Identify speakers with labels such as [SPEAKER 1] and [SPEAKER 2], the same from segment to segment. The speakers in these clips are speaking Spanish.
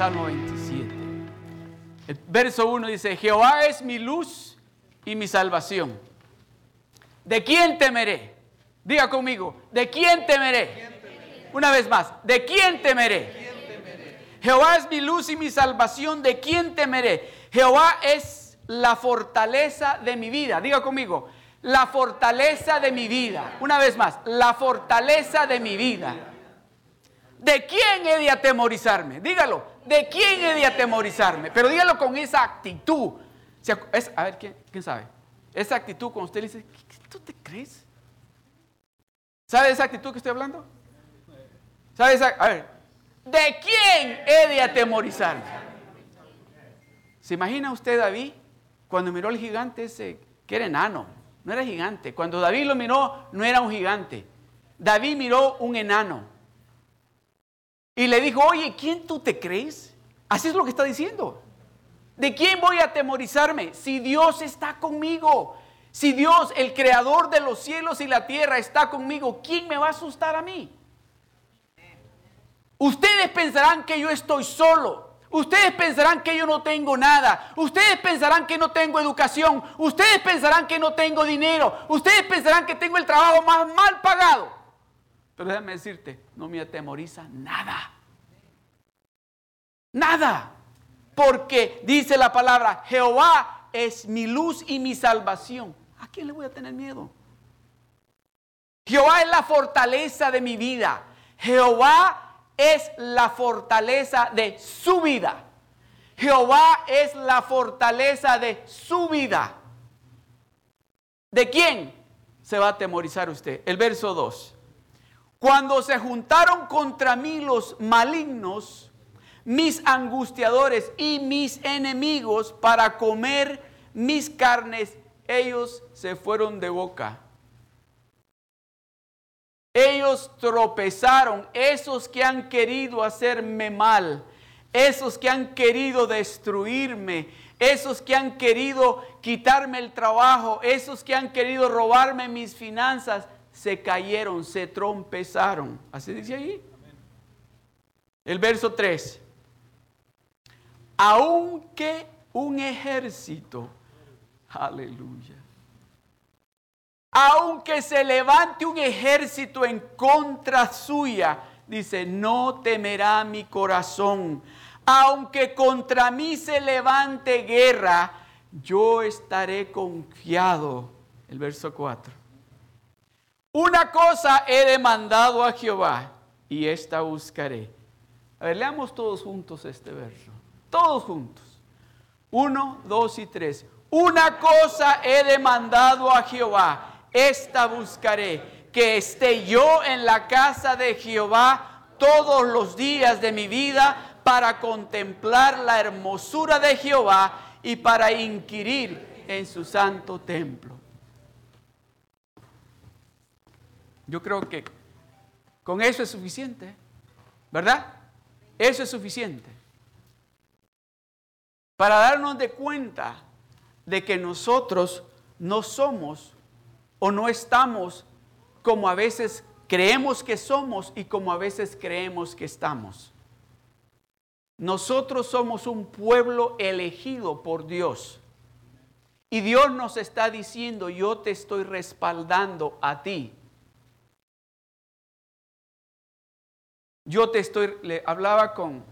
[SPEAKER 1] Salmo 27. El verso 1 dice, Jehová es mi luz y mi salvación. ¿De quién temeré? Diga conmigo, ¿de quién temeré? Una vez más, ¿de quién temeré? Jehová es mi luz y mi salvación, ¿de quién temeré? Jehová es la fortaleza de mi vida. Diga conmigo, la fortaleza de mi vida. Una vez más, la fortaleza de mi vida. ¿De quién he de atemorizarme? Dígalo, ¿de quién he de atemorizarme? Pero dígalo con esa actitud. a ver, ¿quién, sabe? Esa actitud cuando usted le dice, ¿qué, tú te crees? ¿Sabe esa actitud que estoy hablando? ¿Sabe esa? A ver, ¿de quién he de atemorizarme? ¿Se imagina usted David cuando miró al gigante ese que era enano? No era gigante. Cuando David lo miró, no era un gigante. David miró un enano. Y le dijo, oye, ¿quién tú te crees? Así es lo que está diciendo. ¿De quién voy a atemorizarme? Si Dios está conmigo. Si Dios, el creador de los cielos y la tierra, está conmigo, ¿quién me va a asustar a mí? Ustedes pensarán que yo estoy solo. Ustedes pensarán que yo no tengo nada. Ustedes pensarán que no tengo educación. Ustedes pensarán que no tengo dinero. Ustedes pensarán que tengo el trabajo más mal pagado. Pero déjame decirte, no me atemoriza nada. Nada. Porque dice la palabra, Jehová es mi luz y mi salvación. ¿A quién le voy a tener miedo? Jehová es la fortaleza de mi vida. Jehová es la fortaleza de su vida. Jehová es la fortaleza de su vida. ¿De quién se va a atemorizar usted? El verso 2. Cuando se juntaron contra mí los malignos, mis angustiadores y mis enemigos para comer mis carnes, ellos se fueron de boca. Ellos tropezaron, esos que han querido hacerme mal, esos que han querido destruirme, esos que han querido quitarme el trabajo, esos que han querido robarme mis finanzas, se cayeron, se trompezaron. Así dice ahí. El verso 3. Aunque un ejército, aleluya, aunque se levante un ejército en contra suya, dice, no temerá mi corazón. Aunque contra mí se levante guerra, yo estaré confiado. El verso 4. Una cosa he demandado a Jehová y esta buscaré. A ver, leamos todos juntos este verso. Todos juntos. Uno, dos y tres. Una cosa he demandado a Jehová, esta buscaré, que esté yo en la casa de Jehová todos los días de mi vida para contemplar la hermosura de Jehová y para inquirir en su santo templo. Yo creo que con eso es suficiente, ¿verdad? Eso es suficiente. Para darnos de cuenta de que nosotros no somos o no estamos como a veces creemos que somos y como a veces creemos que estamos. Nosotros somos un pueblo elegido por Dios. Y Dios nos está diciendo, yo te estoy respaldando a ti Yo te estoy, le hablaba con,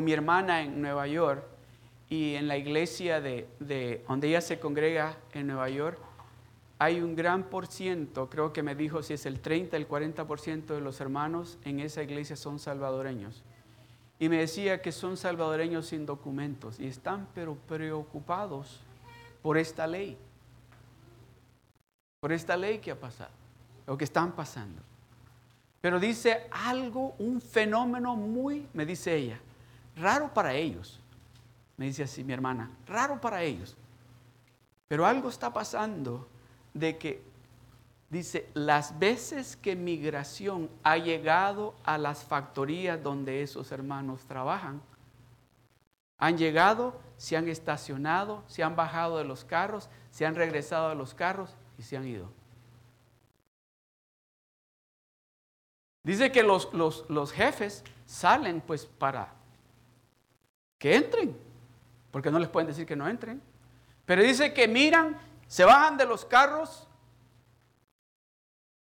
[SPEAKER 1] mi hermana en Nueva York y en la iglesia de, de, donde ella se congrega en Nueva York, hay un gran por ciento, creo que me dijo si es el 30, el 40% de los hermanos en esa iglesia son salvadoreños. Y me decía que son salvadoreños sin documentos y están pero preocupados por esta ley, por esta ley que ha pasado, lo que están pasando. Pero dice algo, un fenómeno muy, me dice ella, raro para ellos. Me dice así mi hermana, raro para ellos. Pero algo está pasando de que, dice, las veces que migración ha llegado a las factorías donde esos hermanos trabajan, han llegado, se han estacionado, se han bajado de los carros, se han regresado a los carros y se han ido. Dice que los, jefes salen pues para que entren, porque no les pueden decir que no entren. Pero dice que miran, se bajan de los carros,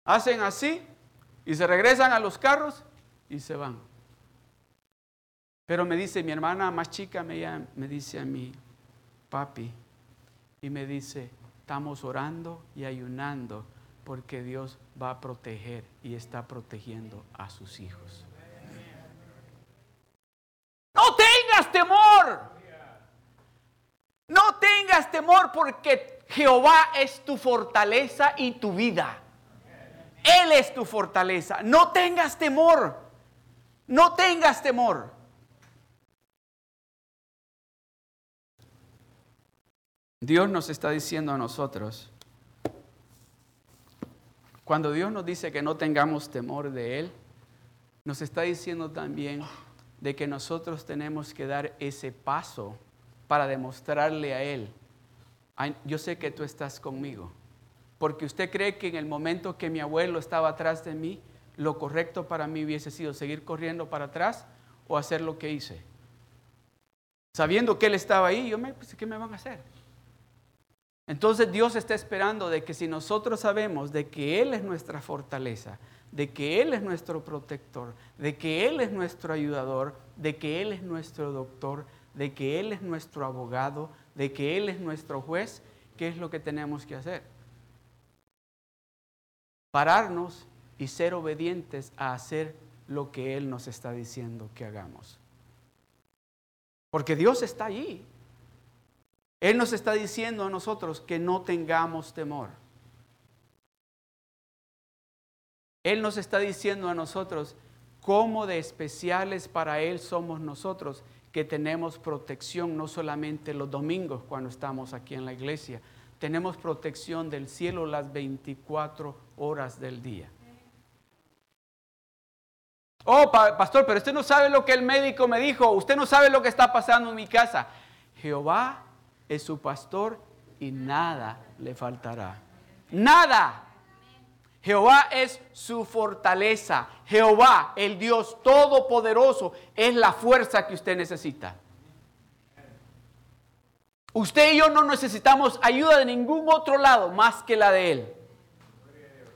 [SPEAKER 1] hacen así y se regresan a los carros y se van. Pero me dice mi hermana más chica, me, me dice a mí, papi, y me dice, estamos orando y ayunando porque Dios va a proteger y está protegiendo a sus hijos. No tengas temor. No tengas temor porque Jehová es tu fortaleza y tu vida. Él es tu fortaleza. No tengas temor. No tengas temor. Dios nos está diciendo a nosotros, cuando Dios nos dice que no tengamos temor de Él, nos está diciendo también de que nosotros tenemos que dar ese paso para demostrarle a Él, yo sé que tú estás conmigo, porque usted cree que en el momento que mi abuelo estaba atrás de mí, lo correcto para mí hubiese sido seguir corriendo para atrás o hacer lo que hice. Sabiendo que Él estaba ahí, yo me, pues, ¿qué me van a hacer? Entonces Dios está esperando de que si nosotros sabemos de que Él es nuestra fortaleza, de que Él es nuestro protector, de que Él es nuestro ayudador, de que Él es nuestro doctor, de que Él es nuestro abogado, de que Él es nuestro juez, ¿qué es lo que tenemos que hacer? Pararnos y ser obedientes a hacer lo que Él nos está diciendo que hagamos. Porque Dios está allí. Él nos está diciendo a nosotros que no tengamos temor. Él nos está diciendo a nosotros cómo de especiales para Él somos nosotros, que tenemos protección no solamente los domingos cuando estamos aquí en la iglesia, tenemos protección del cielo las 24 horas del día. Oh, pastor, pero usted no sabe lo que el médico me dijo, usted no sabe lo que está pasando en mi casa. Jehová es su pastor y nada le faltará. Nada. Jehová es su fortaleza. Jehová, el Dios todopoderoso, es la fuerza que usted necesita. Usted y yo no necesitamos ayuda de ningún otro lado más que la de Él.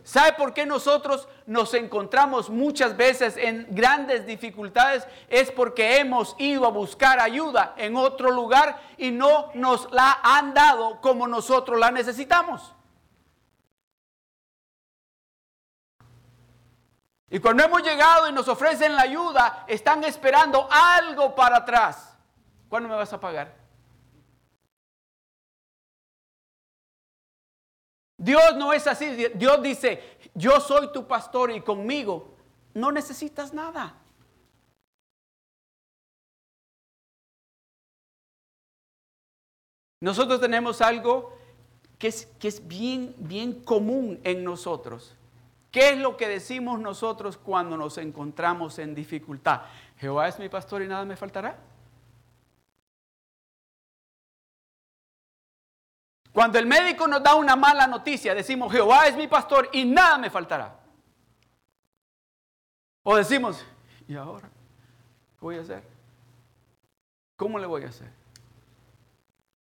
[SPEAKER 1] ¿Sabe por qué nosotros nos encontramos muchas veces en grandes dificultades? Es porque hemos ido a buscar ayuda en otro lugar y no nos la han dado como nosotros la necesitamos. Y cuando hemos llegado y nos ofrecen la ayuda, están esperando algo para atrás. ¿Cuándo me vas a pagar? Dios no es así. Dios dice, yo soy tu pastor y conmigo no necesitas nada. Nosotros tenemos algo que es, que es bien, bien común en nosotros. ¿Qué es lo que decimos nosotros cuando nos encontramos en dificultad? Jehová es mi pastor y nada me faltará. Cuando el médico nos da una mala noticia, decimos, Jehová es mi pastor y nada me faltará. O decimos, ¿y ahora? ¿Qué voy a hacer? ¿Cómo le voy a hacer?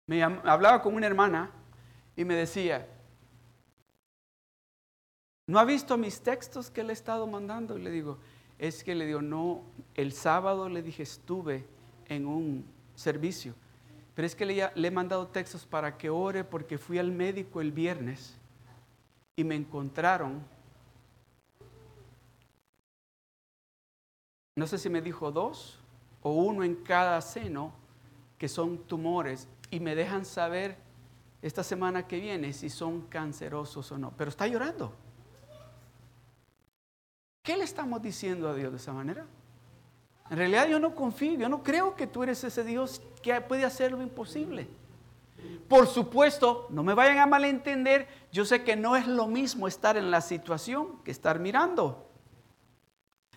[SPEAKER 1] Me hablaba con una hermana y me decía, ¿No ha visto mis textos que le he estado mandando? Y le digo, es que le digo, no, el sábado le dije, estuve en un servicio, pero es que le, he mandado textos para que ore porque fui al médico el viernes y me encontraron, no sé si me dijo dos o uno en cada seno, que son tumores, y me dejan saber esta semana que viene si son cancerosos o no, pero está llorando. ¿Qué le estamos diciendo a Dios de esa manera? En realidad yo no confío, yo no creo que tú eres ese Dios que puede hacer lo imposible. Por supuesto, no me vayan a malentender, yo sé que no es lo mismo estar en la situación que estar mirando.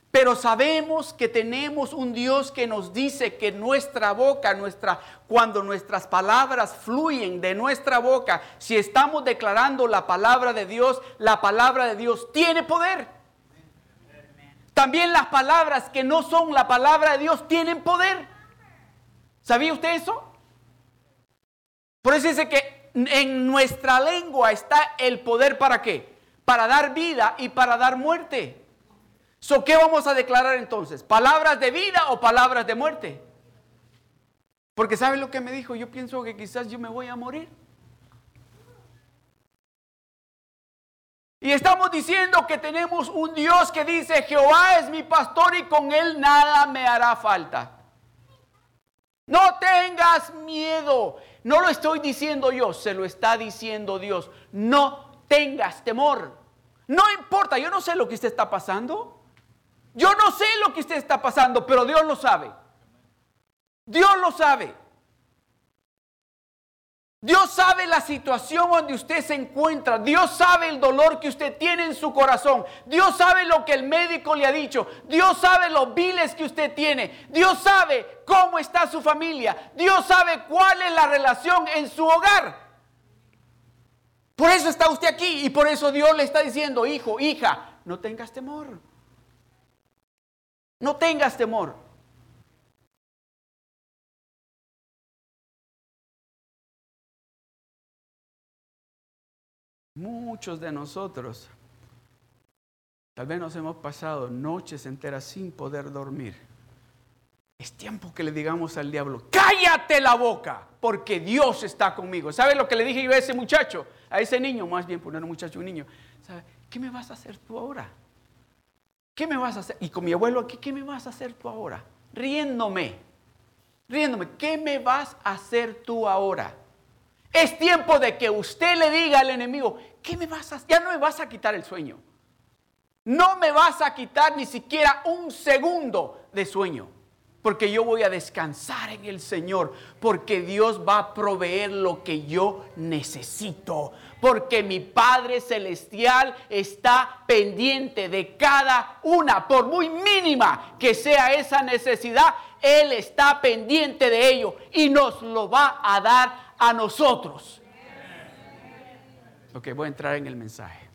[SPEAKER 1] Pero sabemos que tenemos un Dios que nos dice que nuestra boca, nuestra, cuando nuestras palabras fluyen de nuestra boca, si estamos declarando la palabra de Dios, la palabra de Dios tiene poder. También las palabras que no son la palabra de Dios tienen poder. ¿Sabía usted eso? Por eso dice que en nuestra lengua está el poder para qué? Para dar vida y para dar muerte. So, ¿Qué vamos a declarar entonces? ¿Palabras de vida o palabras de muerte? Porque ¿sabe lo que me dijo? Yo pienso que quizás yo me voy a morir. Y estamos diciendo que tenemos un Dios que dice, Jehová es mi pastor y con él nada me hará falta. No tengas miedo. No lo estoy diciendo yo, se lo está diciendo Dios. No tengas temor. No importa, yo no sé lo que usted está pasando. Yo no sé lo que usted está pasando, pero Dios lo sabe. Dios lo sabe. Dios sabe la situación donde usted se encuentra. Dios sabe el dolor que usted tiene en su corazón. Dios sabe lo que el médico le ha dicho. Dios sabe los viles que usted tiene. Dios sabe cómo está su familia. Dios sabe cuál es la relación en su hogar. Por eso está usted aquí y por eso Dios le está diciendo, hijo, hija, no tengas temor. No tengas temor. Muchos de nosotros tal vez nos hemos pasado noches enteras sin poder dormir. Es tiempo que le digamos al diablo, cállate la boca, porque Dios está conmigo. ¿Sabe lo que le dije yo a ese muchacho, a ese niño, más bien poner un muchacho, un niño? ¿Sabe? ¿Qué me vas a hacer tú ahora? ¿Qué me vas a hacer? Y con mi abuelo aquí, ¿qué me vas a hacer tú ahora? Riéndome, riéndome, ¿qué me vas a hacer tú ahora? Es tiempo de que usted le diga al enemigo, ¿qué me vas a? Ya no me vas a quitar el sueño. No me vas a quitar ni siquiera un segundo de sueño. Porque yo voy a descansar en el Señor. Porque Dios va a proveer lo que yo necesito. Porque mi Padre Celestial está pendiente de cada una. Por muy mínima que sea esa necesidad, Él está pendiente de ello. Y nos lo va a dar a nosotros. Ok, voy a entrar en el mensaje.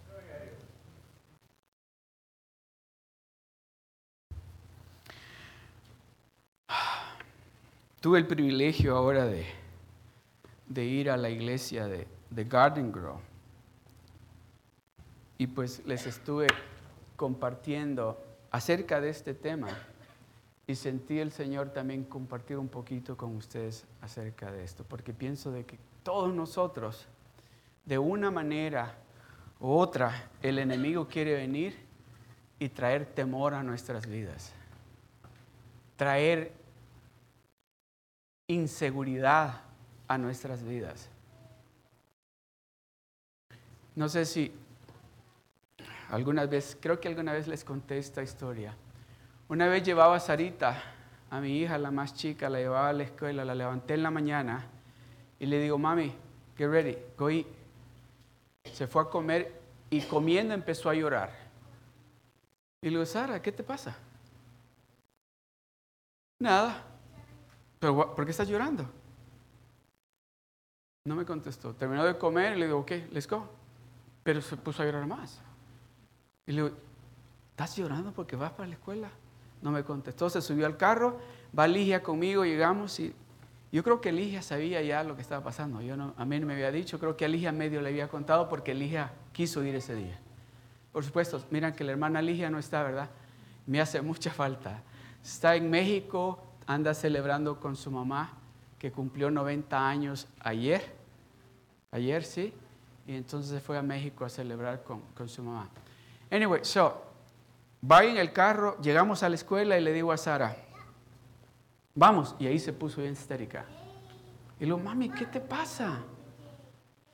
[SPEAKER 1] Tuve el privilegio ahora de, de ir a la iglesia de, de Garden Grove y pues les estuve compartiendo acerca de este tema y sentí el Señor también compartir un poquito con ustedes acerca de esto, porque pienso de que todos nosotros, de una manera u otra, el enemigo quiere venir y traer temor a nuestras vidas, traer inseguridad a nuestras vidas. No sé si alguna vez, creo que alguna vez les conté esta historia. Una vez llevaba a Sarita, a mi hija, la más chica, la llevaba a la escuela, la levanté en la mañana y le digo, mami, get ready, go eat. Se fue a comer y comiendo empezó a llorar. Y le digo, Sara, ¿qué te pasa? Nada. ¿Pero por qué estás llorando? No me contestó. Terminó de comer y le digo, ok, let's go. Pero se puso a llorar más. Y le digo, ¿estás llorando porque vas para la escuela? No me contestó, se subió al carro, va Ligia conmigo, llegamos y yo creo que Ligia sabía ya lo que estaba pasando. Yo no, a mí no me había dicho, creo que a Ligia medio le había contado porque Ligia quiso ir ese día. Por supuesto, miran que la hermana Ligia no está, ¿verdad? Me hace mucha falta. Está en México, anda celebrando con su mamá, que cumplió 90 años ayer. Ayer, sí. Y entonces fue a México a celebrar con, con su mamá. Anyway, so, Va en el carro, llegamos a la escuela y le digo a Sara, vamos. Y ahí se puso bien histérica. Y le digo, mami, ¿qué te pasa?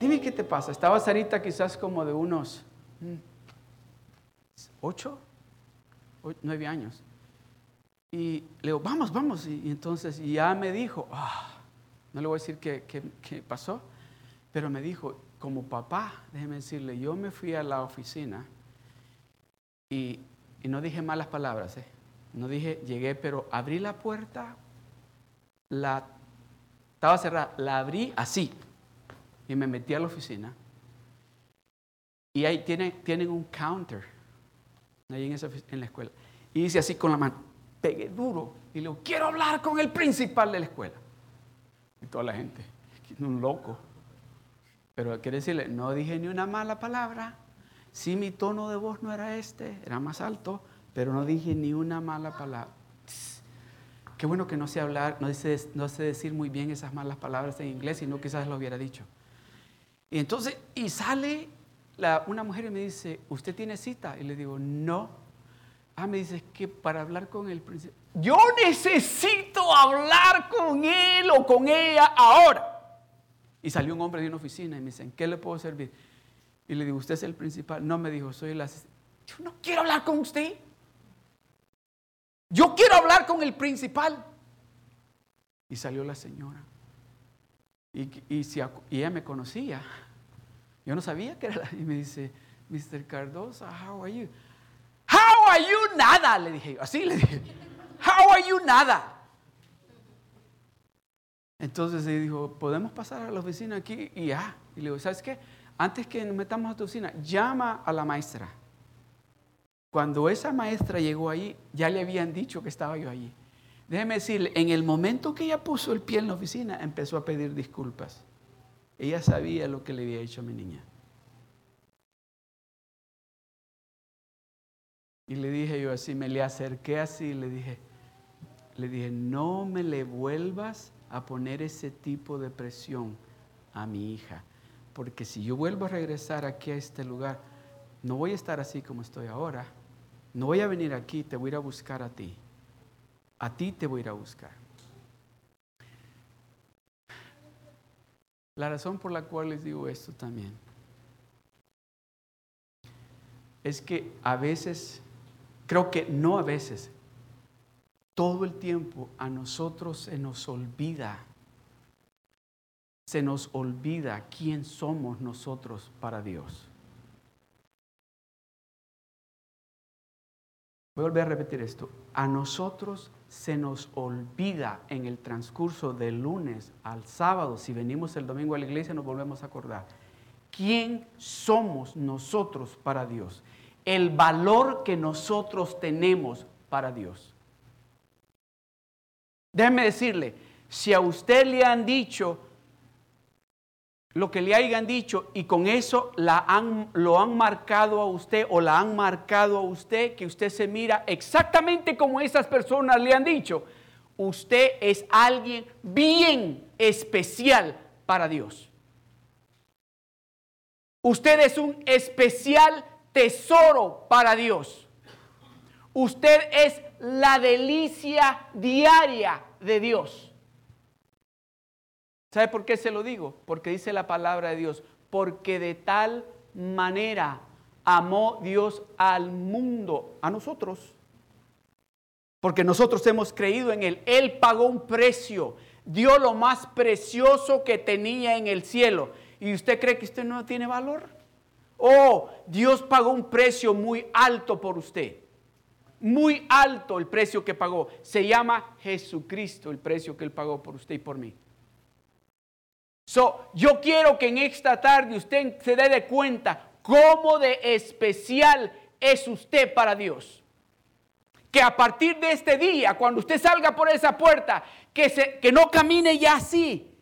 [SPEAKER 1] Dime qué te pasa. Estaba Sarita quizás como de unos mm, ocho, nueve años. Y le digo, vamos, vamos. Y, entonces ya me dijo, ah, no le voy a decir qué, qué pasó, pero me dijo, como papá, déjeme decirle, yo me fui a la oficina y y no dije malas palabras, ¿eh? no dije llegué, pero abrí la puerta, la, estaba cerrada, la abrí así y me metí a la oficina. Y ahí tienen, tienen un counter, ahí en, en la escuela. Y hice así con la mano, pegué duro y le digo, quiero hablar con el principal de la escuela. Y toda la gente, un loco. Pero quiere decirle, no dije ni una mala palabra. Sí, mi tono de voz no era este, era más alto, pero no dije ni una mala palabra. Qué bueno que no sé hablar, no sé, no sé decir muy bien esas malas palabras en inglés, sino quizás lo hubiera dicho. Y entonces, y sale una mujer y me dice, ¿usted tiene cita? Y le digo, no. Ah, me dice, que para hablar con el príncipe. Yo necesito hablar con él o con ella ahora. Y salió un hombre de una oficina y me dice, ¿en qué le puedo servir? Y le digo, ¿usted es el principal? No, me dijo, soy el. Yo no quiero hablar con usted. Yo quiero hablar con el principal. Y salió la señora. Y, y, ella me conocía. Yo no sabía que era la. Y me dice, Mr. Cardosa, how are you? How are you? Nada, le dije. Así le dije. How are you? Nada. Entonces ella dijo, ¿podemos pasar a la oficina aquí? Y ya. Y le digo, ¿sabes qué? Antes que nos metamos a tu oficina, llama a la maestra. Cuando esa maestra llegó ahí, ya le habían dicho que estaba yo allí. Déjeme decirle, en el momento que ella puso el pie en la oficina, empezó a pedir disculpas. Ella sabía lo que le había hecho a mi niña. Y le dije yo así, me le acerqué así, le dije, le dije, no me le vuelvas a poner ese tipo de presión a mi hija, porque si yo vuelvo a regresar aquí a este lugar, no voy a estar así como estoy ahora. No voy a venir aquí, te voy a ir a buscar a ti. A ti te voy a ir a buscar. La razón por la cual les digo esto también es que a veces, creo que no a veces, todo el tiempo a nosotros se nos olvida, se nos olvida quién somos nosotros para Dios. Voy a volver a repetir esto. A nosotros se nos olvida en el transcurso del lunes al sábado, si venimos el domingo a la iglesia, nos volvemos a acordar. ¿Quién somos nosotros para Dios? El valor que nosotros tenemos para Dios. Déjeme decirle, si a usted le han dicho lo que le hayan dicho y con eso la han, lo han marcado a usted o la han marcado a usted, que usted se mira exactamente como esas personas le han dicho, usted es alguien bien especial para Dios. Usted es un especial tesoro para Dios. Usted es la delicia diaria de Dios. ¿Sabe por qué se lo digo? Porque dice la palabra de Dios, porque de tal manera amó Dios al mundo, a nosotros. Porque nosotros hemos creído en Él. Él pagó un precio, dio lo más precioso que tenía en el cielo. ¿Y usted cree que usted no tiene valor? Oh, Dios pagó un precio muy alto por usted. Muy alto el precio que pagó. Se llama Jesucristo el precio que Él pagó por usted y por mí. So, yo quiero que en esta tarde usted se dé de cuenta cómo de especial es usted para Dios. Que a partir de este día, cuando usted salga por esa puerta, que, se, que no camine ya así.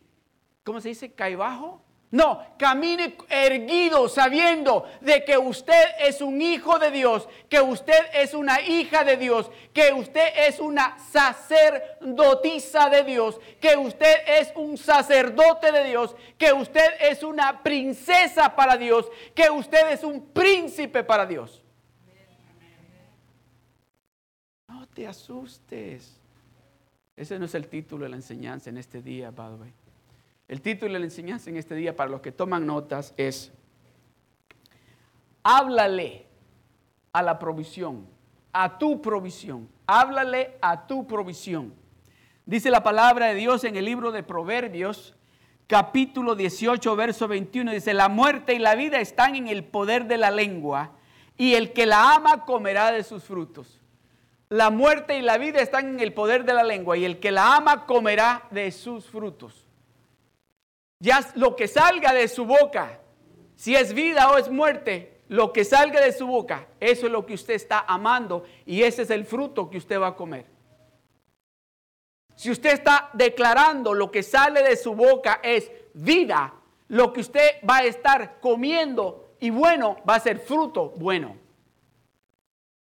[SPEAKER 1] ¿Cómo se dice? ¿Caibajo? No, camine erguido sabiendo de que usted es un hijo de Dios, que usted es una hija de Dios, que usted es una sacerdotisa de Dios, que usted es un sacerdote de Dios, que usted es una princesa para Dios, que usted es un príncipe para Dios. No te asustes. Ese no es el título de la enseñanza en este día, by the way. El título de la enseñanza en este día para los que toman notas es, háblale a la provisión, a tu provisión, háblale a tu provisión. Dice la palabra de Dios en el libro de Proverbios, capítulo 18, verso 21, dice, la muerte y la vida están en el poder de la lengua, y el que la ama comerá de sus frutos. La muerte y la vida están en el poder de la lengua, y el que la ama comerá de sus frutos. Ya lo que salga de su boca, si es vida o es muerte, lo que salga de su boca, eso es lo que usted está amando y ese es el fruto que usted va a comer. Si usted está declarando lo que sale de su boca es vida, lo que usted va a estar comiendo y bueno va a ser fruto bueno.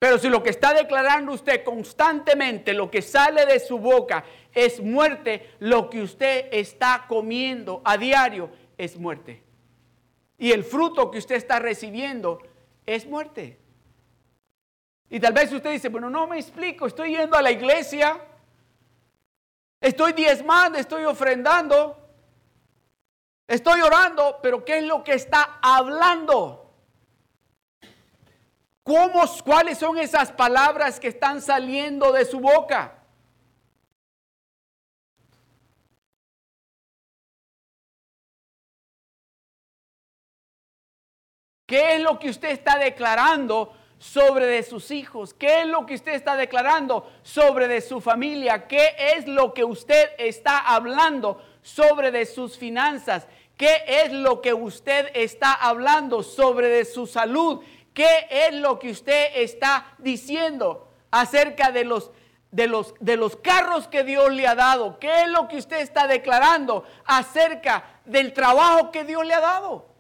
[SPEAKER 1] Pero si lo que está declarando usted constantemente, lo que sale de su boca es muerte, lo que usted está comiendo a diario es muerte. Y el fruto que usted está recibiendo es muerte. Y tal vez usted dice, bueno, no me explico, estoy yendo a la iglesia, estoy diezmando, estoy ofrendando, estoy orando, pero ¿qué es lo que está hablando? ¿Cómo, ¿Cuáles son esas palabras que están saliendo de su boca? ¿Qué es lo que usted está declarando sobre de sus hijos? ¿Qué es lo que usted está declarando sobre de su familia? ¿Qué es lo que usted está hablando sobre de sus finanzas? ¿Qué es lo que usted está hablando sobre de su salud? ¿Qué es lo que usted está diciendo acerca de los, de los, de los carros que Dios le ha dado? ¿Qué es lo que usted está declarando acerca del trabajo que Dios le ha dado?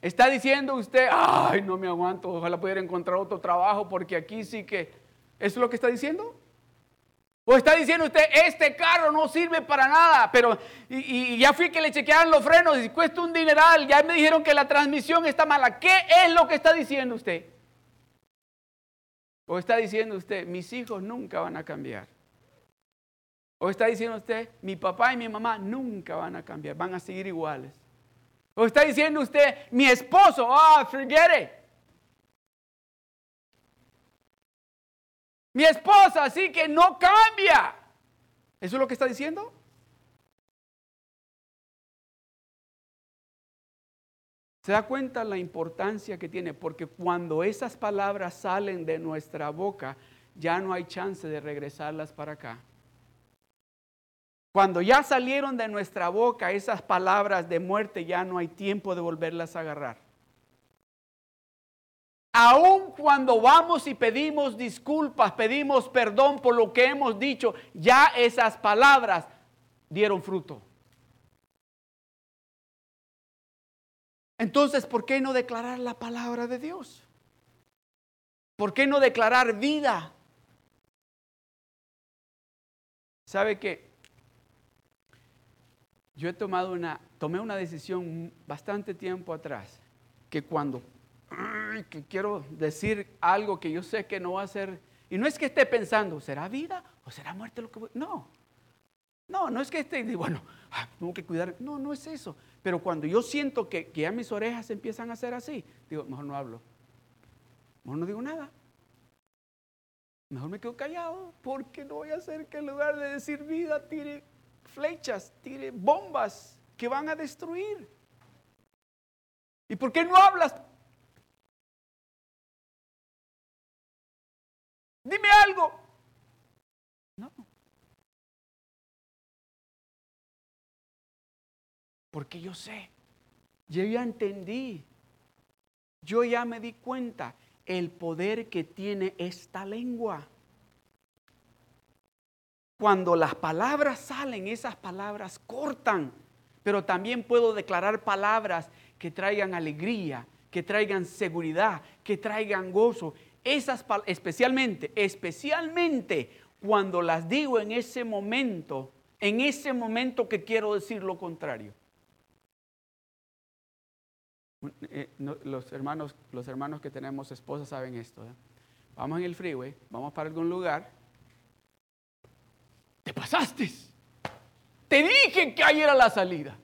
[SPEAKER 1] Está diciendo usted, ay, no me aguanto, ojalá pudiera encontrar otro trabajo porque aquí sí que... ¿Eso es lo que está diciendo? O está diciendo usted, este carro no sirve para nada, pero y, ya fui que le chequearon los frenos y cuesta un dineral, ya me dijeron que la transmisión está mala. ¿Qué es lo que está diciendo usted? O está diciendo usted, mis hijos nunca van a cambiar. O está diciendo usted, mi papá y mi mamá nunca van a cambiar, van a seguir iguales. O está diciendo usted, mi esposo, ah, forget it. Mi esposa, así que no cambia. ¿Eso es lo que está diciendo? ¿Se da cuenta la importancia que tiene? Porque cuando esas palabras salen de nuestra boca, ya no hay chance de regresarlas para acá. Cuando ya salieron de nuestra boca esas palabras de muerte, ya no hay tiempo de volverlas a agarrar. Aun cuando vamos y pedimos disculpas, pedimos perdón por lo que hemos dicho, ya esas palabras dieron fruto. Entonces, ¿por qué no declarar la palabra de Dios? ¿Por qué no declarar vida? ¿Sabe qué? Yo he tomado una, tomé una decisión bastante tiempo atrás, que cuando que quiero decir algo que yo sé que no va a ser. Y no es que esté pensando, ¿será vida o será muerte lo que voy? No. No, no es que esté, bueno, ah, tengo que cuidar. No, no es eso. Pero cuando yo siento que, que ya mis orejas empiezan a hacer así, digo, mejor no hablo. Mejor no digo nada. Mejor me quedo callado porque no voy a hacer que en lugar de decir vida tire flechas, tire bombas que van a destruir. ¿Y por qué no hablas? Dime algo. No. Porque yo sé, yo ya entendí, yo ya me di cuenta el poder que tiene esta lengua. Cuando las palabras salen, esas palabras cortan, pero también puedo declarar palabras que traigan alegría, que traigan seguridad, que traigan gozo esas especialmente, especialmente cuando las digo en ese momento, en ese momento que quiero decir lo contrario. Eh, los, hermanos, los hermanos que tenemos esposas saben esto. ¿eh? Vamos en el freeway, vamos para algún lugar. Te pasaste. Te dije que ahí era la salida.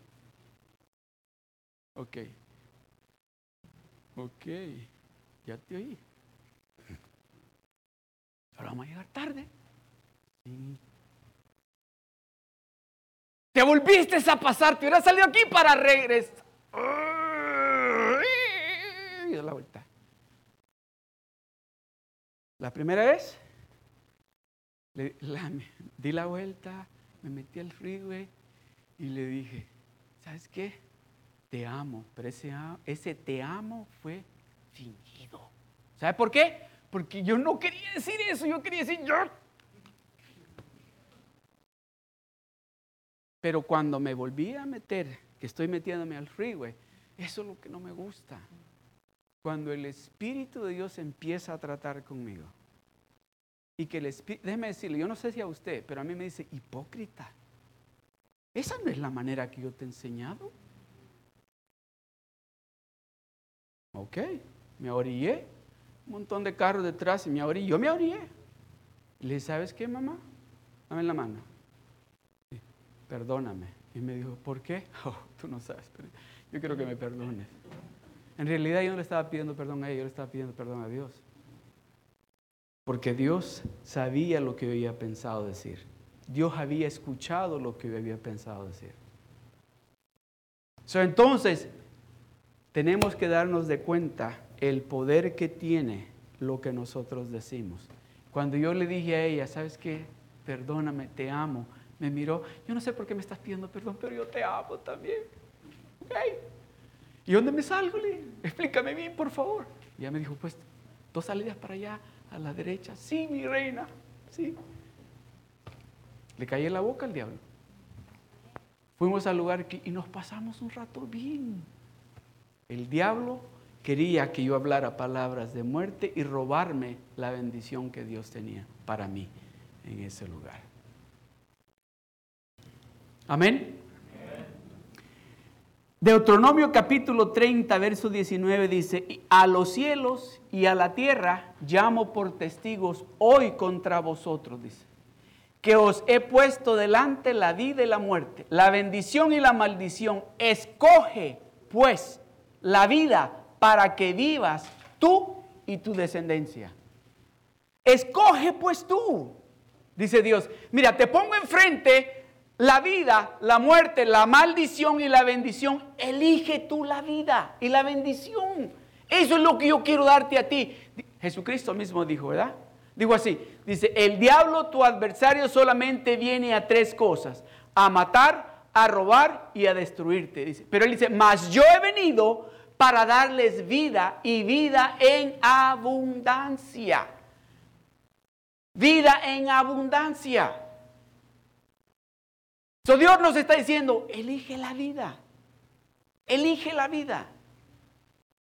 [SPEAKER 1] Ok. Ok. Ya te oí. Pero vamos a llegar tarde. Te volviste a pasar, te hubieras salido aquí para regresar. Y la vuelta. La primera vez, di la vuelta, me metí al freeway y le dije, ¿sabes qué? Te amo, pero ese, ese te amo fue fingido. ¿Sabes por qué? Porque yo no quería decir eso, yo quería decir yo. Pero cuando me volví a meter, que estoy metiéndome al freeway, eso es lo que no me gusta. Cuando el Espíritu de Dios empieza a tratar conmigo. Y que el Espíritu, déjeme decirle, yo no sé si a usted, pero a mí me dice hipócrita. Esa no es la manera que yo te he enseñado. Ok, me orillé, un montón de carros detrás y me orillé. Yo me orillé. le dije, ¿sabes qué, mamá? Dame la mano. Perdóname. Y me dijo, ¿por qué? Oh, tú no sabes, yo quiero que me perdones. En realidad yo no le estaba pidiendo perdón a ella, yo le estaba pidiendo perdón a Dios. Porque Dios sabía lo que yo había pensado decir. Dios había escuchado lo que yo había pensado decir. entonces, tenemos que darnos de cuenta el poder que tiene lo que nosotros decimos. Cuando yo le dije a ella, ¿sabes qué? Perdóname, te amo. Me miró, yo no sé por qué me estás pidiendo perdón, pero yo te amo también. ¿Y dónde me salgo? Le explícame bien, por favor. Y ella me dijo, pues, dos salidas para allá, a la derecha. Sí, mi reina, sí. Le caí en la boca al diablo. Fuimos al lugar y nos pasamos un rato bien. El diablo quería que yo hablara palabras de muerte y robarme la bendición que Dios tenía para mí en ese lugar. Amén. Deuteronomio capítulo 30, verso 19 dice, a los cielos y a la tierra llamo por testigos hoy contra vosotros, dice, que os he puesto delante la vida y la muerte, la bendición y la maldición. Escoge, pues, la vida para que vivas tú y tu descendencia. Escoge, pues, tú, dice Dios. Mira, te pongo enfrente la vida, la muerte, la maldición y la bendición. Elige tú la vida y la bendición. Eso es lo que yo quiero darte a ti. Jesucristo mismo dijo, ¿verdad? Digo así, dice, el diablo, tu adversario, solamente viene a tres cosas, a matar, a robar y a destruirte. Dice. Pero él dice, mas yo he venido para darles vida y vida en abundancia. Vida en abundancia. So Dios nos está diciendo, elige la vida. Elige la vida.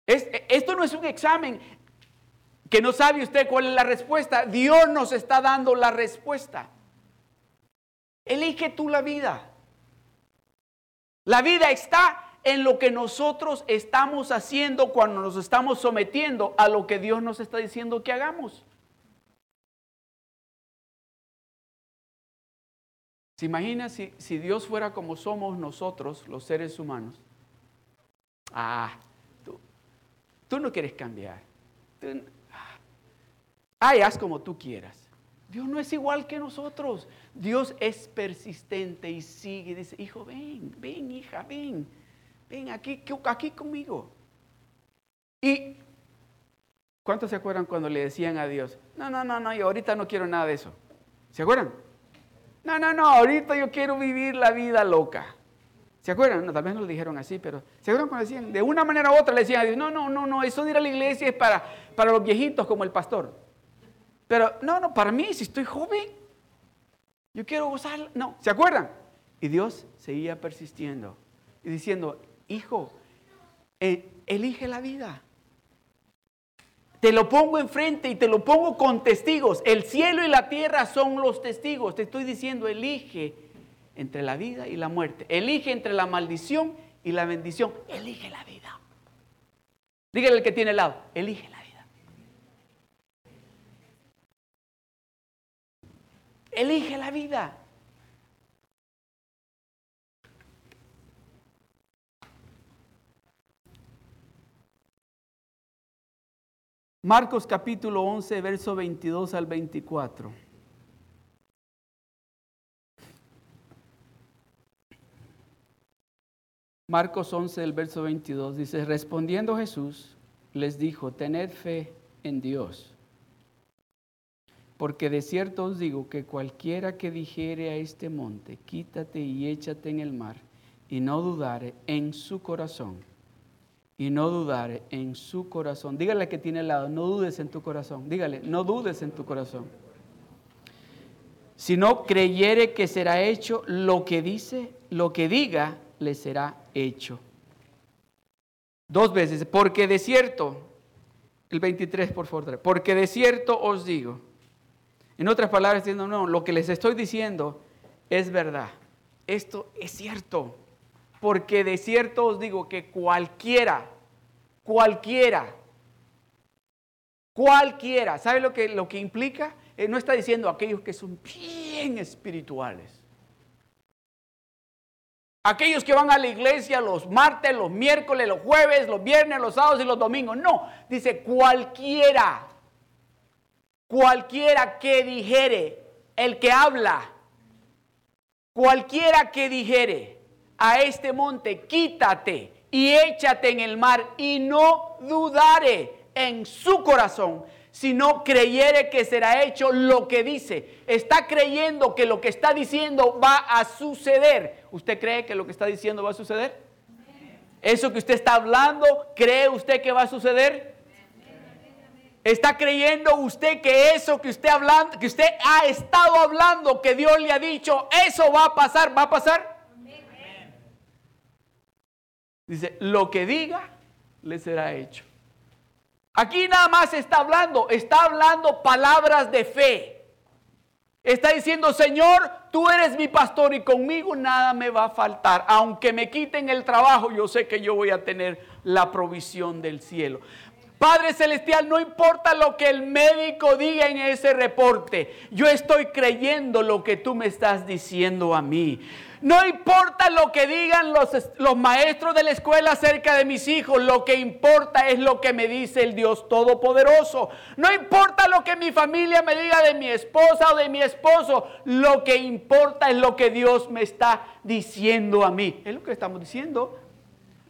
[SPEAKER 1] esto no es un examen que no sabe usted cuál es la respuesta. Dios nos está dando la respuesta. Elige tú la vida. La vida está en lo que nosotros estamos haciendo cuando nos estamos sometiendo a lo que Dios nos está diciendo que hagamos. ¿Se imagina si, Dios fuera como somos nosotros, los seres humanos? Ah, tú, no quieres cambiar. ah, haz como tú quieras. Dios no es igual que nosotros. Dios es persistente y sigue. Dice, hijo, ven, ven, hija, ven. Ven aquí, aquí conmigo. Y ¿cuántos se acuerdan cuando le decían a Dios, no, no, no, no, yo ahorita no quiero nada de eso? ¿Se acuerdan? No, no, no, ahorita yo quiero vivir la vida loca. ¿Se acuerdan? No, tal vez no lo dijeron así, pero ¿se acuerdan cuando decían? De una manera u otra le decían a Dios, no, no, no, no, eso de ir a la iglesia es para, para los viejitos como el pastor. Pero no, no, para mí, si estoy joven, yo quiero gozar. No, ¿se acuerdan? Y Dios seguía persistiendo y diciendo, hijo, eh, elige la vida. Te lo pongo enfrente y te lo pongo con testigos. El cielo y la tierra son los testigos. Te estoy diciendo, elige entre la vida y la muerte. Elige entre la maldición y la bendición. Elige la vida. Dígale al que tiene el lado, elige la vida. Elige la vida. Marcos capítulo 11, verso 22 al 24. Marcos 11, el verso 22 dice, respondiendo Jesús, les dijo, tened fe en Dios, porque de cierto os digo que cualquiera que dijere a este monte, quítate y échate en el mar, y no dudare en su corazón, y no dudar en su corazón. Dígale que tiene al lado, no dudes en tu corazón. Dígale, no dudes en tu corazón. Si no creyere que será hecho lo que dice, lo que diga, le será hecho. Dos veces, porque de cierto, el 23 por favor, porque de cierto os digo, en otras palabras, diciendo, no, lo que les estoy diciendo es verdad. Esto es cierto, porque de cierto os digo que cualquiera, cualquiera, cualquiera, ¿sabe lo que, lo que implica? Eh, no está diciendo aquellos que son bien espirituales. Aquellos que van a la iglesia los martes, los miércoles, los jueves, los viernes, los sábados y los domingos. No, dice cualquiera, cualquiera que dijere, el que habla, cualquiera que dijere a este monte, quítate y échate en el mar y no dudare en su corazón, si no creyere que será hecho lo que dice. Está creyendo que lo que está diciendo va a suceder. ¿Usted cree que lo que está diciendo va a suceder? Eso que usted está hablando, ¿cree usted que va a suceder? ¿Está creyendo usted que eso que usted hablando, que usted ha estado hablando, que Dios le ha dicho, eso va a pasar, va a pasar? Dice, lo que diga le será hecho. Aquí nada más está hablando, está hablando palabras de fe. Está diciendo, Señor, tú eres mi pastor y conmigo nada me va a faltar. Aunque me quiten el trabajo, yo sé que yo voy a tener la provisión del cielo. Padre Celestial, no importa lo que el médico diga en ese reporte, yo estoy creyendo lo que tú me estás diciendo a mí. No importa lo que digan los, los, maestros de la escuela acerca de mis hijos, lo que importa es lo que me dice el Dios Todopoderoso. No importa lo que mi familia me diga de mi esposa o de mi esposo, lo que importa es lo que Dios me está diciendo a mí. Es lo que estamos diciendo.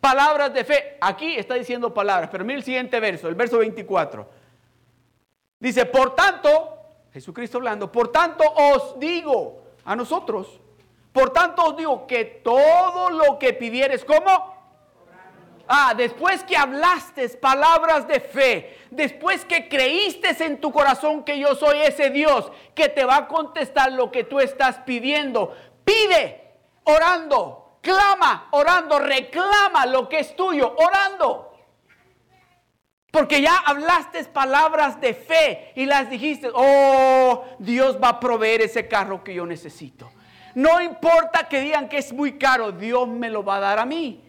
[SPEAKER 1] Palabras de fe. Aquí está diciendo palabras, pero mire el siguiente verso, el verso 24. Dice, por tanto, Jesucristo hablando, por tanto os digo a nosotros, por tanto os digo que todo lo que pidieres, ¿cómo? Ah, después que hablaste palabras de fe, después que creíste en tu corazón que yo soy ese Dios que te va a contestar lo que tú estás pidiendo, pide orando, clama orando, reclama lo que es tuyo orando. Porque ya hablaste palabras de fe y las dijiste, oh, Dios va a proveer ese carro que yo necesito. No importa que digan que es muy caro, Dios me lo va a dar a mí.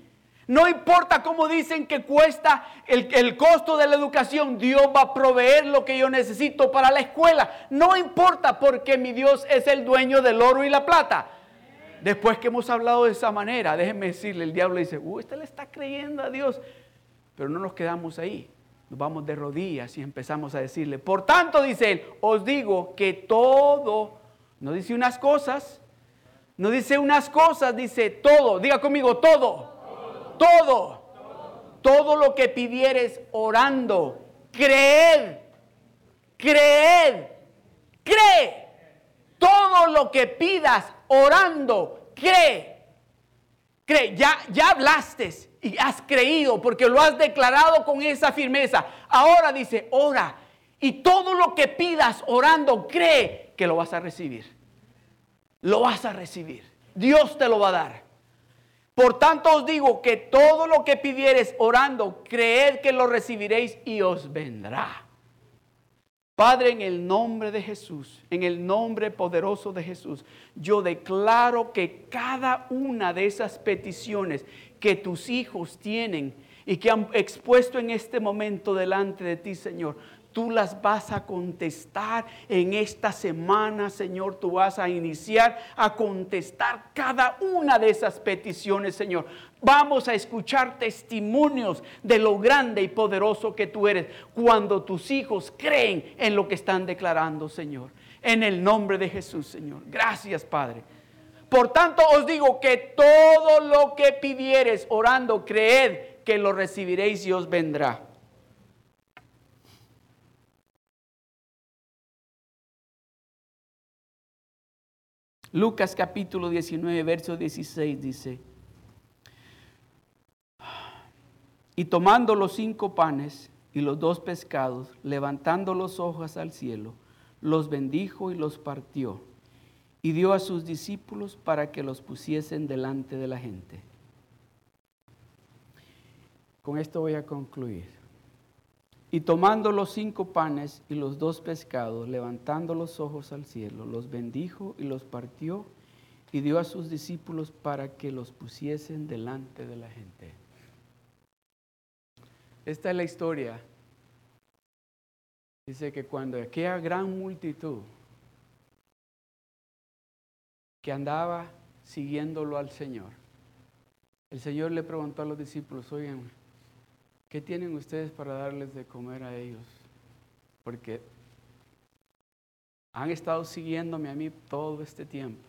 [SPEAKER 1] No importa cómo dicen que cuesta el, costo de la educación, Dios va a proveer lo que yo necesito para la escuela. No importa porque mi Dios es el dueño del oro y la plata. Después que hemos hablado de esa manera, déjenme decirle, el diablo dice, uh, usted le está creyendo a Dios. Pero no nos quedamos ahí, nos vamos de rodillas y empezamos a decirle, por tanto, dice él, os digo que todo, no dice unas cosas, no dice unas cosas, dice todo. Diga conmigo, todo. Todo. Todo, lo que pidieres orando. Creed. Creed. Cree. Todo lo que pidas orando. Cree. Cree. Ya, ya hablaste y has creído porque lo has declarado con esa firmeza. Ahora dice, ora. Y todo lo que pidas orando, cree que lo vas a recibir lo vas a recibir. Dios te lo va a dar. Por tanto os digo que todo lo que pidieres orando, creed que lo recibiréis y os vendrá. Padre, en el nombre de Jesús, en el nombre poderoso de Jesús, yo declaro que cada una de esas peticiones que tus hijos tienen y que han expuesto en este momento delante de ti, Señor, tú las vas a contestar en esta semana, Señor. Tú vas a iniciar a contestar cada una de esas peticiones, Señor. Vamos a escuchar testimonios de lo grande y poderoso que tú eres cuando tus hijos creen en lo que están declarando, Señor. En el nombre de Jesús, Señor. Gracias, Padre. Por tanto os digo que todo lo que pidieres orando, creed que lo recibiréis y os vendrá. Lucas capítulo 19, verso 16 dice, y tomando los cinco panes y los dos pescados, levantando los ojos al cielo, los bendijo y los partió, y dio a sus discípulos para que los pusiesen delante de la gente. Con esto voy a concluir. Y tomando los cinco panes y los dos pescados, levantando los ojos al cielo, los bendijo y los partió y dio a sus discípulos para que los pusiesen delante de la gente. Esta es la historia. Dice que cuando aquella gran multitud que andaba siguiéndolo al Señor. El Señor le preguntó a los discípulos, oigan, ¿qué tienen ustedes para darles de comer a ellos? Porque han estado siguiéndome a mí todo este tiempo.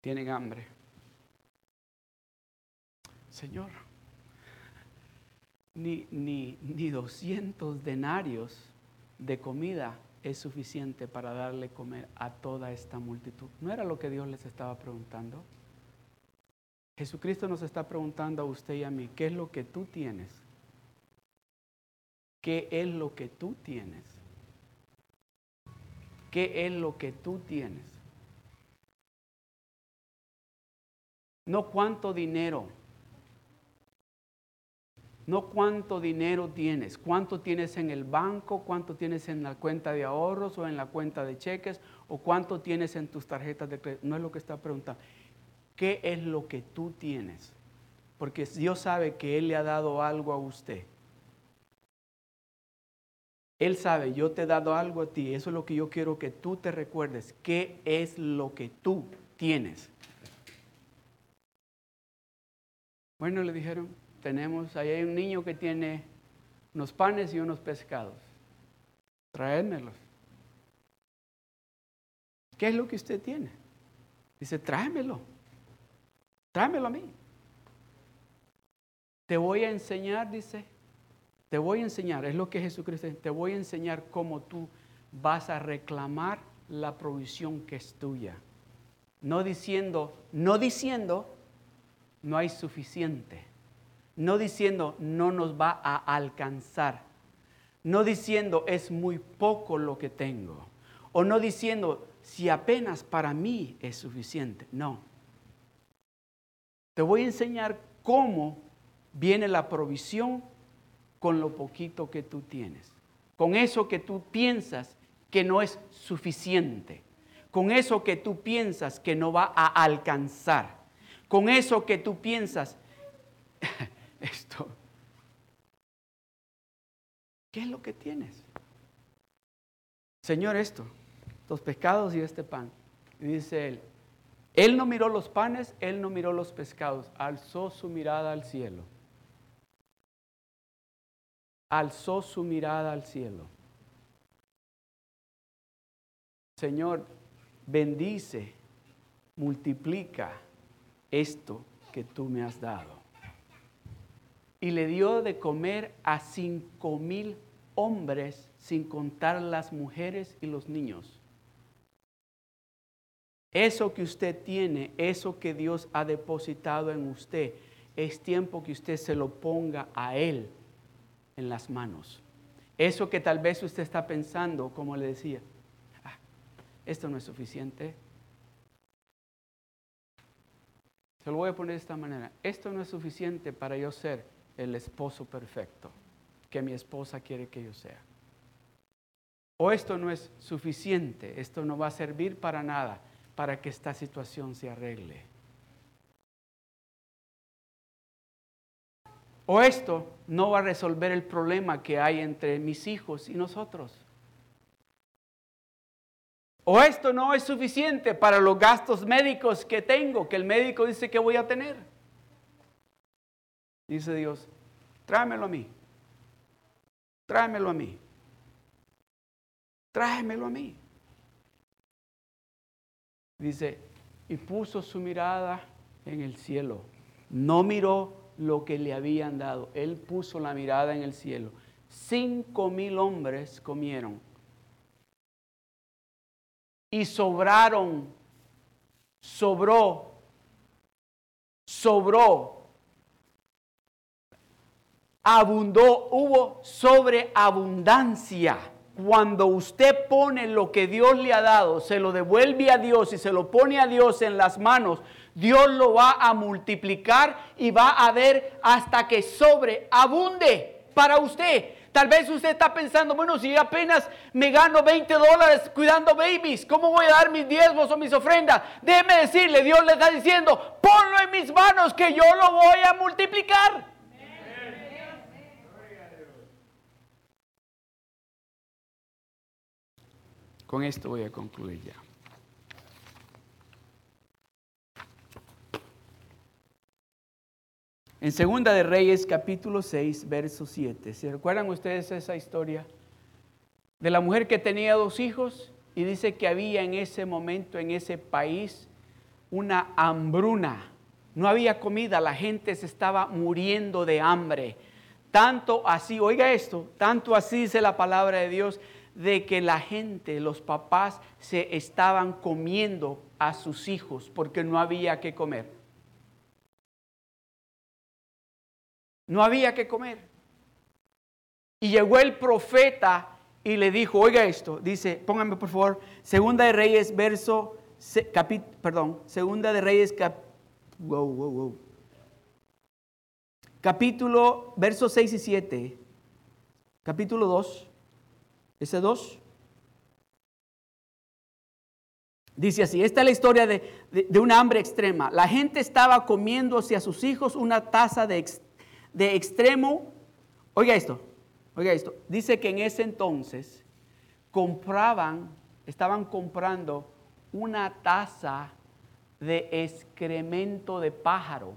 [SPEAKER 1] Tienen hambre. Señor, ni, ni, ni 200 denarios de comida es suficiente para darle comer a toda esta multitud. ¿No era lo que Dios les estaba preguntando? Jesucristo nos está preguntando a usted y a mí, ¿qué es lo que tú tienes? ¿Qué es lo que tú tienes? ¿Qué es lo que tú tienes? No cuánto dinero no cuánto dinero tienes, cuánto tienes en el banco, cuánto tienes en la cuenta de ahorros o en la cuenta de cheques o cuánto tienes en tus tarjetas de crédito. No es lo que está preguntando. ¿Qué es lo que tú tienes? Porque Dios sabe que Él le ha dado algo a usted. Él sabe, yo te he dado algo a ti. Eso es lo que yo quiero que tú te recuerdes. ¿Qué es lo que tú tienes? Bueno, le dijeron, tenemos, ahí hay un niño que tiene unos panes y unos pescados. Traédmelos. ¿Qué es lo que usted tiene? Dice, tráemelo. Tráemelo a mí. Te voy a enseñar, dice, te voy a enseñar, es lo que Jesucristo dice, te voy a enseñar cómo tú vas a reclamar la provisión que es tuya. No diciendo, no diciendo, no hay suficiente no diciendo no nos va a alcanzar, no diciendo es muy poco lo que tengo, o no diciendo si apenas para mí es suficiente, no. Te voy a enseñar cómo viene la provisión con lo poquito que tú tienes, con eso que tú piensas que no es suficiente, con eso que tú piensas que no va a alcanzar, con eso que tú piensas esto. ¿Qué es lo que tienes? Señor, esto, los pescados y este pan. Y dice él, él no miró los panes, él no miró los pescados, alzó su mirada al cielo. Alzó su mirada al cielo. Señor, bendice, multiplica esto que tú me has dado y le dio de comer a cinco mil hombres, sin contar las mujeres y los niños. Eso que usted tiene, eso que Dios ha depositado en usted, es tiempo que usted se lo ponga a Él en las manos. Eso que tal vez usted está pensando, como le decía, ah, esto no es suficiente. Se lo voy a poner de esta manera. Esto no es suficiente para yo ser el esposo perfecto que mi esposa quiere que yo sea. O esto no es suficiente, esto no va a servir para nada para que esta situación se arregle. O esto no va a resolver el problema que hay entre mis hijos y nosotros. O esto no es suficiente para los gastos médicos que tengo, que el médico dice que voy a tener. Dice Dios, tráemelo a mí. Tráemelo a mí. Tráemelo a mí. Dice, y puso su mirada en el cielo. No miró lo que le habían dado. Él puso la mirada en el cielo. Cinco mil hombres comieron. Y sobraron, sobró, sobró abundó, hubo sobreabundancia. Cuando usted pone lo que Dios le ha dado, se lo devuelve a Dios y se lo pone a Dios en las manos, Dios lo va a multiplicar y va a ver hasta que sobreabunde para usted. Tal vez usted está pensando, bueno, si apenas me gano 20 dólares cuidando babies, ¿cómo voy a dar mis diezmos o mis ofrendas? Déjeme decirle, Dios le está diciendo, ponlo en mis manos que yo lo voy a multiplicar. Con esto voy a concluir ya. En Segunda de Reyes capítulo 6, verso 7. ¿Se recuerdan ustedes esa historia? De la mujer que tenía dos hijos y dice que había en ese momento, en ese país, una hambruna. No había comida, la gente se estaba muriendo de hambre. Tanto así, oiga esto, tanto así dice la palabra de Dios, de que la gente, los papás, se estaban comiendo a sus hijos porque no había que comer. No había que comer. Y llegó el profeta y le dijo, oiga esto, dice, pónganme por favor, Segunda de Reyes, verso, perdón, Segunda de Reyes, capítulo, versos 6 y 7, capítulo 2, ese 2. Dice así, esta es la historia de, de, una hambre extrema. La gente estaba comiéndose a sus hijos una taza de, de extremo, oiga esto, oiga esto, dice que en ese entonces compraban, estaban comprando una taza de excremento de pájaro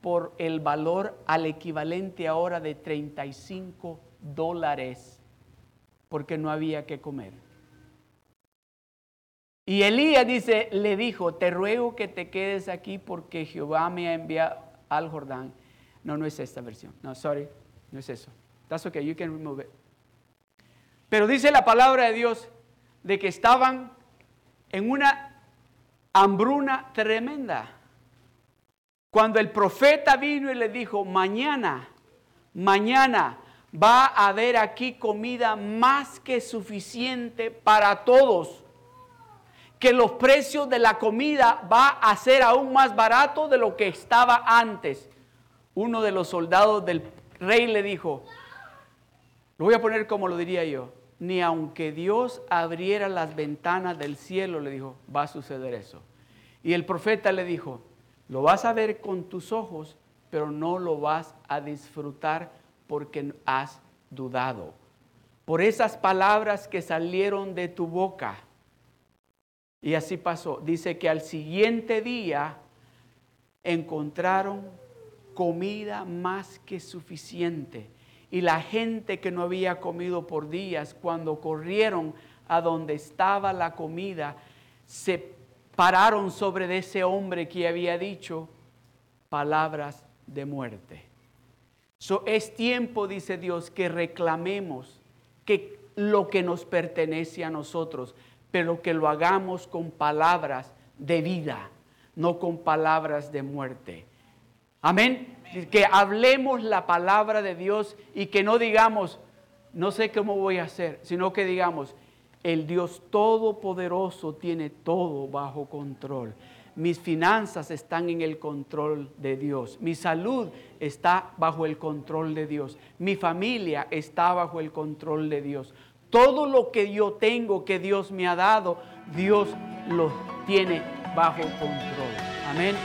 [SPEAKER 1] por el valor al equivalente ahora de 35 dólares, porque no había que comer. Y Elías dice, le dijo, te ruego que te quedes aquí porque Jehová me ha enviado al Jordán no, no es esta versión. No, sorry, no es eso. That's okay, you can remove it. Pero dice la palabra de Dios de que estaban en una hambruna tremenda. Cuando el profeta vino y le dijo, mañana, mañana va a haber aquí comida más que suficiente para todos. Que los precios de la comida va a ser aún más barato de lo que estaba antes uno de los soldados del rey le dijo, lo voy a poner como lo diría yo, ni aunque Dios abriera las ventanas del cielo, le dijo, va a suceder eso. Y el profeta le dijo, lo vas a ver con tus ojos, pero no lo vas a disfrutar porque has dudado. Por esas palabras que salieron de tu boca. Y así pasó. Dice que al siguiente día encontraron comida más que suficiente. Y la gente que no había comido por días, cuando corrieron a donde estaba la comida, se pararon sobre de ese hombre que había dicho palabras de muerte. So, es tiempo, dice Dios, que reclamemos que lo que nos pertenece a nosotros, pero que lo hagamos con palabras de vida, no con palabras de muerte. Amén. Que hablemos la palabra de Dios y que no digamos, no sé cómo voy a hacer, sino que digamos, el Dios Todopoderoso tiene todo bajo control. Mis finanzas están en el control de Dios. Mi salud está bajo el control de Dios. Mi familia está bajo el control de Dios. Todo lo que yo tengo que Dios me ha dado, Dios lo tiene bajo control. Amén.